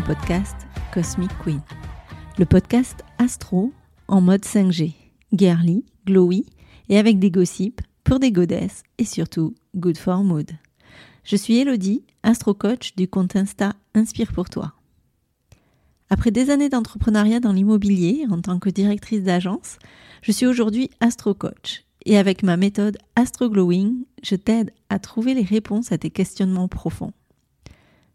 podcast Cosmic Queen, le podcast astro en mode 5G, girly, glowy et avec des gossips pour des godesses et surtout good for mood. Je suis Elodie, astro coach du compte Insta Inspire pour toi. Après des années d'entrepreneuriat dans l'immobilier en tant que directrice d'agence, je suis aujourd'hui astro coach et avec ma méthode Astro Glowing, je t'aide à trouver les réponses à tes questionnements profonds.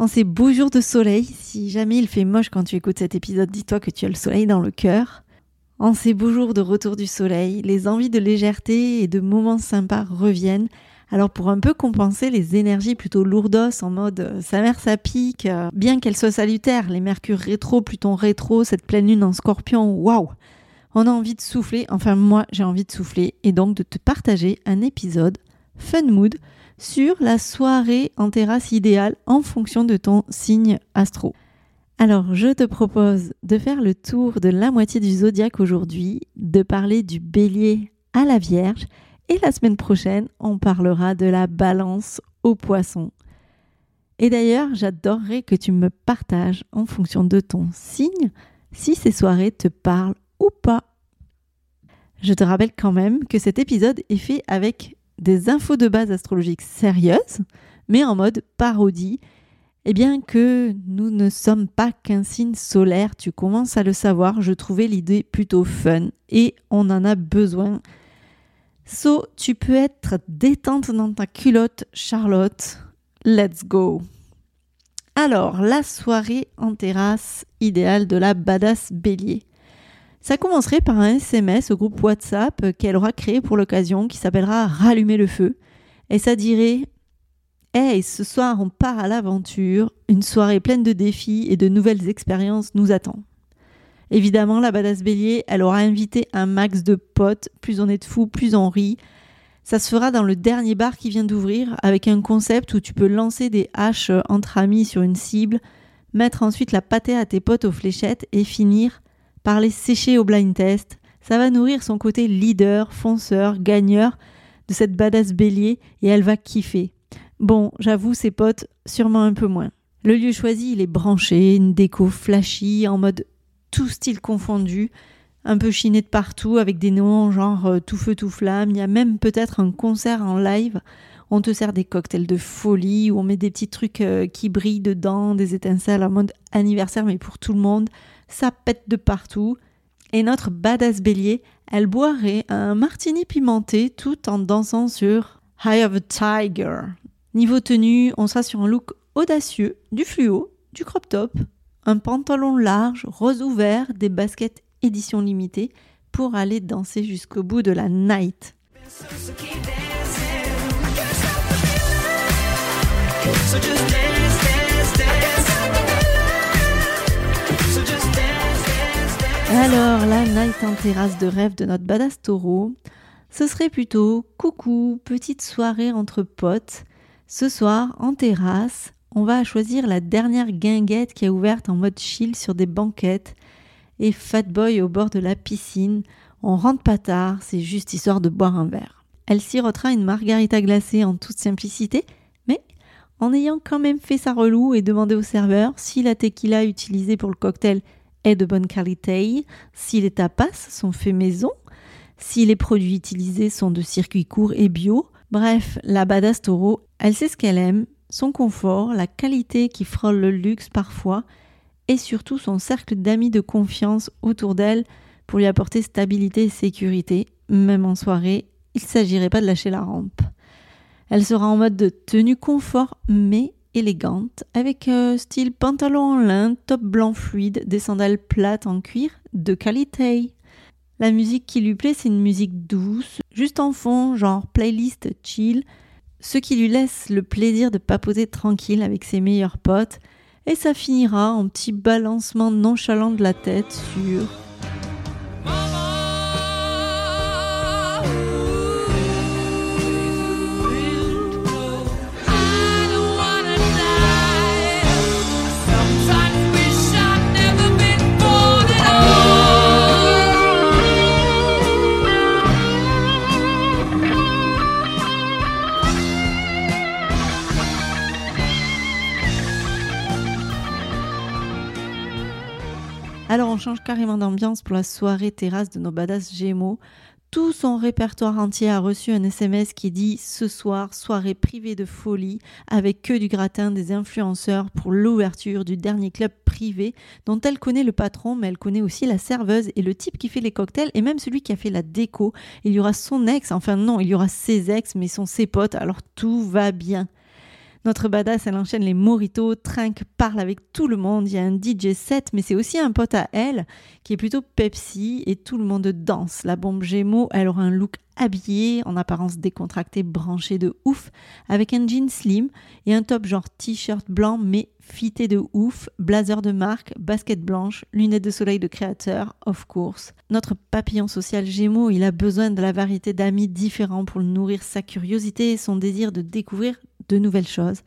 En ces beaux jours de soleil, si jamais il fait moche quand tu écoutes cet épisode, dis-toi que tu as le soleil dans le cœur. En ces beaux jours de retour du soleil, les envies de légèreté et de moments sympas reviennent. Alors pour un peu compenser les énergies plutôt lourdos en mode euh, sa mère ça pique, euh, bien qu'elle soit salutaire, les mercures rétro, Pluton rétro, cette pleine lune en scorpion, waouh On a envie de souffler, enfin moi j'ai envie de souffler et donc de te partager un épisode fun mood sur la soirée en terrasse idéale en fonction de ton signe astro. Alors, je te propose de faire le tour de la moitié du zodiaque aujourd'hui, de parler du bélier à la vierge, et la semaine prochaine, on parlera de la balance au poisson. Et d'ailleurs, j'adorerais que tu me partages en fonction de ton signe si ces soirées te parlent ou pas. Je te rappelle quand même que cet épisode est fait avec des infos de base astrologiques sérieuses, mais en mode parodie. Et bien que nous ne sommes pas qu'un signe solaire, tu commences à le savoir, je trouvais l'idée plutôt fun et on en a besoin. So, tu peux être détente dans ta culotte, Charlotte. Let's go. Alors, la soirée en terrasse idéale de la badass bélier. Ça commencerait par un SMS au groupe WhatsApp qu'elle aura créé pour l'occasion qui s'appellera Rallumer le feu. Et ça dirait Hey, ce soir on part à l'aventure, une soirée pleine de défis et de nouvelles expériences nous attend. Évidemment, la badass bélier, elle aura invité un max de potes, plus on est de fous, plus on rit. Ça se fera dans le dernier bar qui vient d'ouvrir, avec un concept où tu peux lancer des haches entre amis sur une cible, mettre ensuite la pâtée à tes potes aux fléchettes et finir Parler sécher au blind test, ça va nourrir son côté leader, fonceur, gagneur de cette badass bélier et elle va kiffer. Bon, j'avoue, ses potes, sûrement un peu moins. Le lieu choisi, il est branché, une déco flashy, en mode tout style confondu, un peu chiné de partout, avec des noms genre euh, tout feu tout flamme. Il y a même peut-être un concert en live. On te sert des cocktails de folie, où on met des petits trucs euh, qui brillent dedans, des étincelles en mode anniversaire, mais pour tout le monde ça pète de partout. Et notre badass bélier, elle boirait un martini pimenté tout en dansant sur High of a Tiger. Niveau tenue, on sera sur un look audacieux, du fluo, du crop top, un pantalon large, rose ouvert, des baskets édition limitée pour aller danser jusqu'au bout de la night. Alors, la night en terrasse de rêve de notre badass taureau, ce serait plutôt coucou, petite soirée entre potes. Ce soir, en terrasse, on va choisir la dernière guinguette qui est ouverte en mode chill sur des banquettes et fat boy au bord de la piscine. On rentre pas tard, c'est juste histoire de boire un verre. Elle sirotera une margarita glacée en toute simplicité, mais en ayant quand même fait sa relou et demandé au serveur si la tequila utilisée pour le cocktail est de bonne qualité, si les tapas sont faits maison, si les produits utilisés sont de circuit court et bio. Bref, la badass taureau, elle sait ce qu'elle aime, son confort, la qualité qui frôle le luxe parfois, et surtout son cercle d'amis de confiance autour d'elle pour lui apporter stabilité et sécurité, même en soirée, il ne s'agirait pas de lâcher la rampe. Elle sera en mode de tenue confort mais élégante, avec style pantalon en lin, top blanc fluide, des sandales plates en cuir de qualité. La musique qui lui plaît, c'est une musique douce, juste en fond, genre playlist chill, ce qui lui laisse le plaisir de papoter tranquille avec ses meilleurs potes, et ça finira en petit balancement nonchalant de la tête sur Alors on change carrément d'ambiance pour la soirée terrasse de nos badass Gémeaux. Tout son répertoire entier a reçu un SMS qui dit ce soir soirée privée de folie avec que du gratin des influenceurs pour l'ouverture du dernier club privé dont elle connaît le patron mais elle connaît aussi la serveuse et le type qui fait les cocktails et même celui qui a fait la déco. Il y aura son ex, enfin non, il y aura ses ex mais sont ses potes alors tout va bien. Notre badass, elle enchaîne les moritos, trinque, parle avec tout le monde. Il y a un DJ set, mais c'est aussi un pote à elle qui est plutôt Pepsi et tout le monde danse. La bombe Gémeaux, elle aura un look habillé, en apparence décontracté, branché de ouf, avec un jean slim et un top genre t-shirt blanc mais fité de ouf, blazer de marque, basket blanche, lunettes de soleil de créateur, of course. Notre papillon social Gémeaux, il a besoin de la variété d'amis différents pour nourrir sa curiosité et son désir de découvrir de nouvelles choses,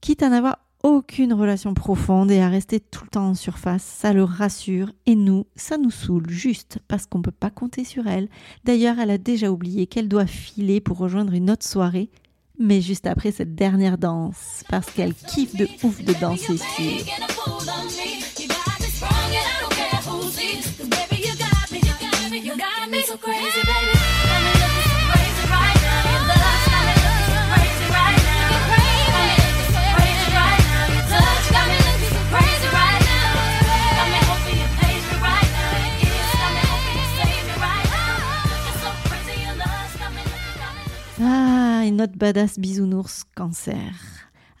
quitte à n'avoir aucune relation profonde et à rester tout le temps en surface, ça le rassure et nous, ça nous saoule juste parce qu'on ne peut pas compter sur elle. D'ailleurs, elle a déjà oublié qu'elle doit filer pour rejoindre une autre soirée, mais juste après cette dernière danse, parce qu'elle kiffe de ouf de danser sur. Badass bisounours cancer.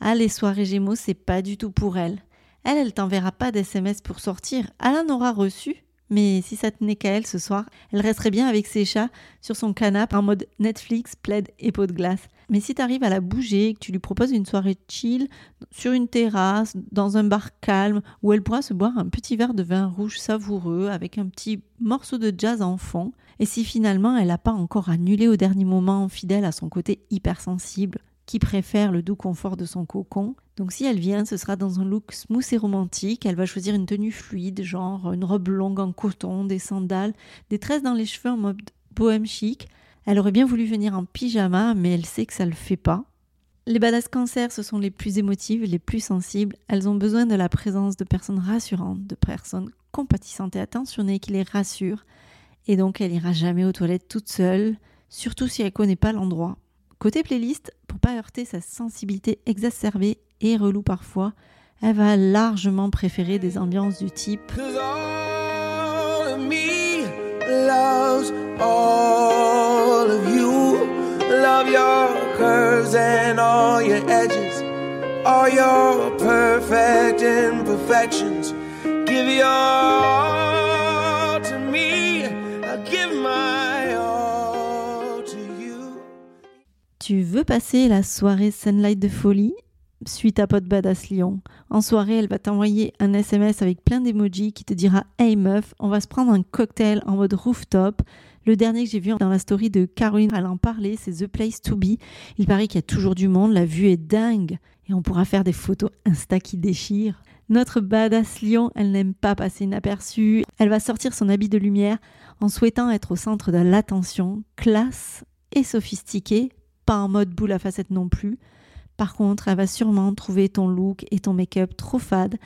Ah, les soirées Gémeaux, c'est pas du tout pour elle. Elle, elle t'enverra pas d'SMS pour sortir. En aura reçu, mais si ça tenait qu'à elle ce soir, elle resterait bien avec ses chats sur son canapé en mode Netflix, plaid et pot de glace. Mais si t'arrives à la bouger, que tu lui proposes une soirée chill sur une terrasse, dans un bar calme, où elle pourra se boire un petit verre de vin rouge savoureux avec un petit morceau de jazz en fond, et si finalement elle n'a pas encore annulé au dernier moment, fidèle à son côté hypersensible, qui préfère le doux confort de son cocon. Donc si elle vient, ce sera dans un look smooth et romantique. Elle va choisir une tenue fluide, genre une robe longue en coton, des sandales, des tresses dans les cheveux en mode bohème chic. Elle aurait bien voulu venir en pyjama, mais elle sait que ça le fait pas. Les badass cancer, ce sont les plus émotives, les plus sensibles. Elles ont besoin de la présence de personnes rassurantes, de personnes compatissantes et attentionnées qui les rassurent. Et donc, elle ira jamais aux toilettes toute seule, surtout si elle connaît pas l'endroit. Côté playlist, pour pas heurter sa sensibilité exacerbée et relou parfois, elle va largement préférer des ambiances du type all your perfect imperfections. Give your Tu veux passer la soirée Sunlight de folie Suis ta pote Badass Lyon. En soirée, elle va t'envoyer un SMS avec plein d'emojis qui te dira Hey meuf, on va se prendre un cocktail en mode rooftop. Le dernier que j'ai vu dans la story de Caroline, elle en parlait, c'est The Place to Be. Il paraît qu'il y a toujours du monde, la vue est dingue et on pourra faire des photos Insta qui déchirent. Notre badass lion, elle n'aime pas passer inaperçue. Elle va sortir son habit de lumière en souhaitant être au centre de l'attention, classe et sophistiquée, pas en mode boule à facettes non plus. Par contre, elle va sûrement trouver ton look et ton make-up trop fade.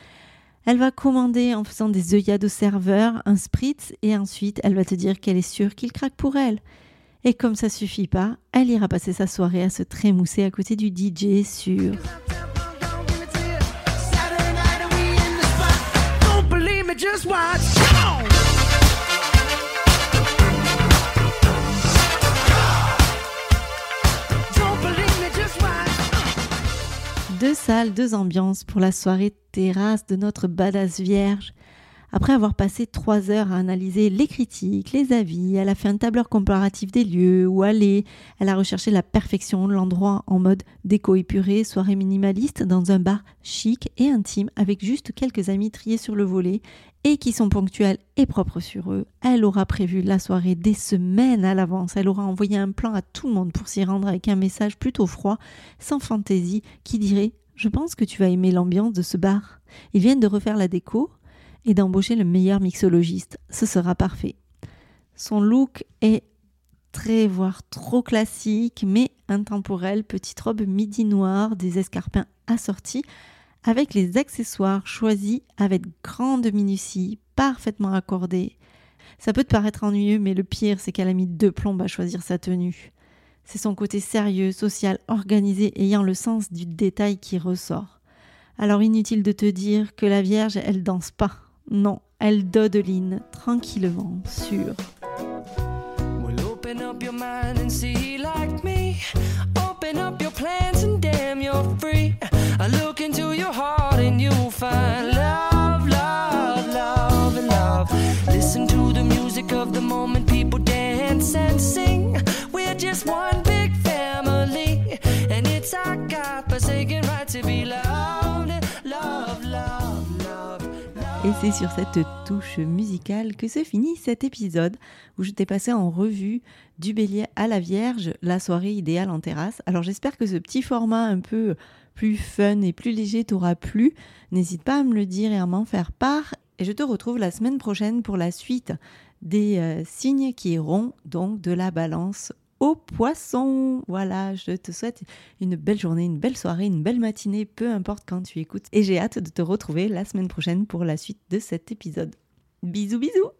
Elle va commander en faisant des œillades au serveur, un spritz, et ensuite elle va te dire qu'elle est sûre qu'il craque pour elle. Et comme ça suffit pas, elle ira passer sa soirée à se trémousser à côté du DJ sur. Deux salles, deux ambiances pour la soirée terrasse de notre badass vierge. Après avoir passé trois heures à analyser les critiques, les avis, elle a fait un tableur comparatif des lieux où aller. Elle a recherché la perfection, l'endroit en mode déco épuré, soirée minimaliste dans un bar chic et intime avec juste quelques amis triés sur le volet et qui sont ponctuels et propres sur eux. Elle aura prévu la soirée des semaines à l'avance. Elle aura envoyé un plan à tout le monde pour s'y rendre avec un message plutôt froid, sans fantaisie, qui dirait Je pense que tu vas aimer l'ambiance de ce bar. Ils viennent de refaire la déco et d'embaucher le meilleur mixologiste. Ce sera parfait. Son look est très, voire trop classique, mais intemporel. Petite robe midi noire, des escarpins assortis, avec les accessoires choisis avec grande minutie, parfaitement accordés. Ça peut te paraître ennuyeux, mais le pire, c'est qu'elle a mis deux plombes à choisir sa tenue. C'est son côté sérieux, social, organisé, ayant le sens du détail qui ressort. Alors inutile de te dire que la Vierge, elle danse pas. Non, elle dodeline tranquillement sur Well, open up your mind and see like me. Open up your plans and damn, you're free. I look into your heart and you'll find love, love, love, and love. Listen to the music of the moment, people dance and sing. We're just one big family, and it's our God-forsaken right to be c'est sur cette touche musicale que se finit cet épisode où je t'ai passé en revue du bélier à la Vierge, la soirée idéale en terrasse. Alors j'espère que ce petit format un peu plus fun et plus léger t'aura plu. N'hésite pas à me le dire et à m'en faire part. Et je te retrouve la semaine prochaine pour la suite des euh, signes qui iront donc de la balance au poisson. Voilà, je te souhaite une belle journée, une belle soirée, une belle matinée, peu importe quand tu écoutes. Et j'ai hâte de te retrouver la semaine prochaine pour la suite de cet épisode. Bisous, bisous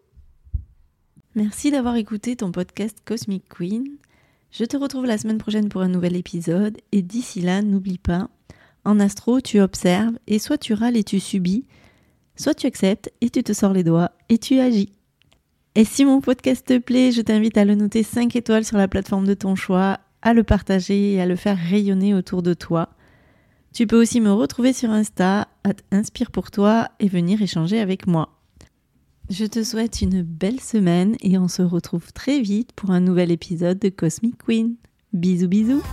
Merci d'avoir écouté ton podcast Cosmic Queen. Je te retrouve la semaine prochaine pour un nouvel épisode. Et d'ici là, n'oublie pas, en astro, tu observes et soit tu râles et tu subis, soit tu acceptes et tu te sors les doigts et tu agis. Et si mon podcast te plaît, je t'invite à le noter 5 étoiles sur la plateforme de ton choix, à le partager et à le faire rayonner autour de toi. Tu peux aussi me retrouver sur Insta, à Inspire pour toi et venir échanger avec moi. Je te souhaite une belle semaine et on se retrouve très vite pour un nouvel épisode de Cosmic Queen. Bisous bisous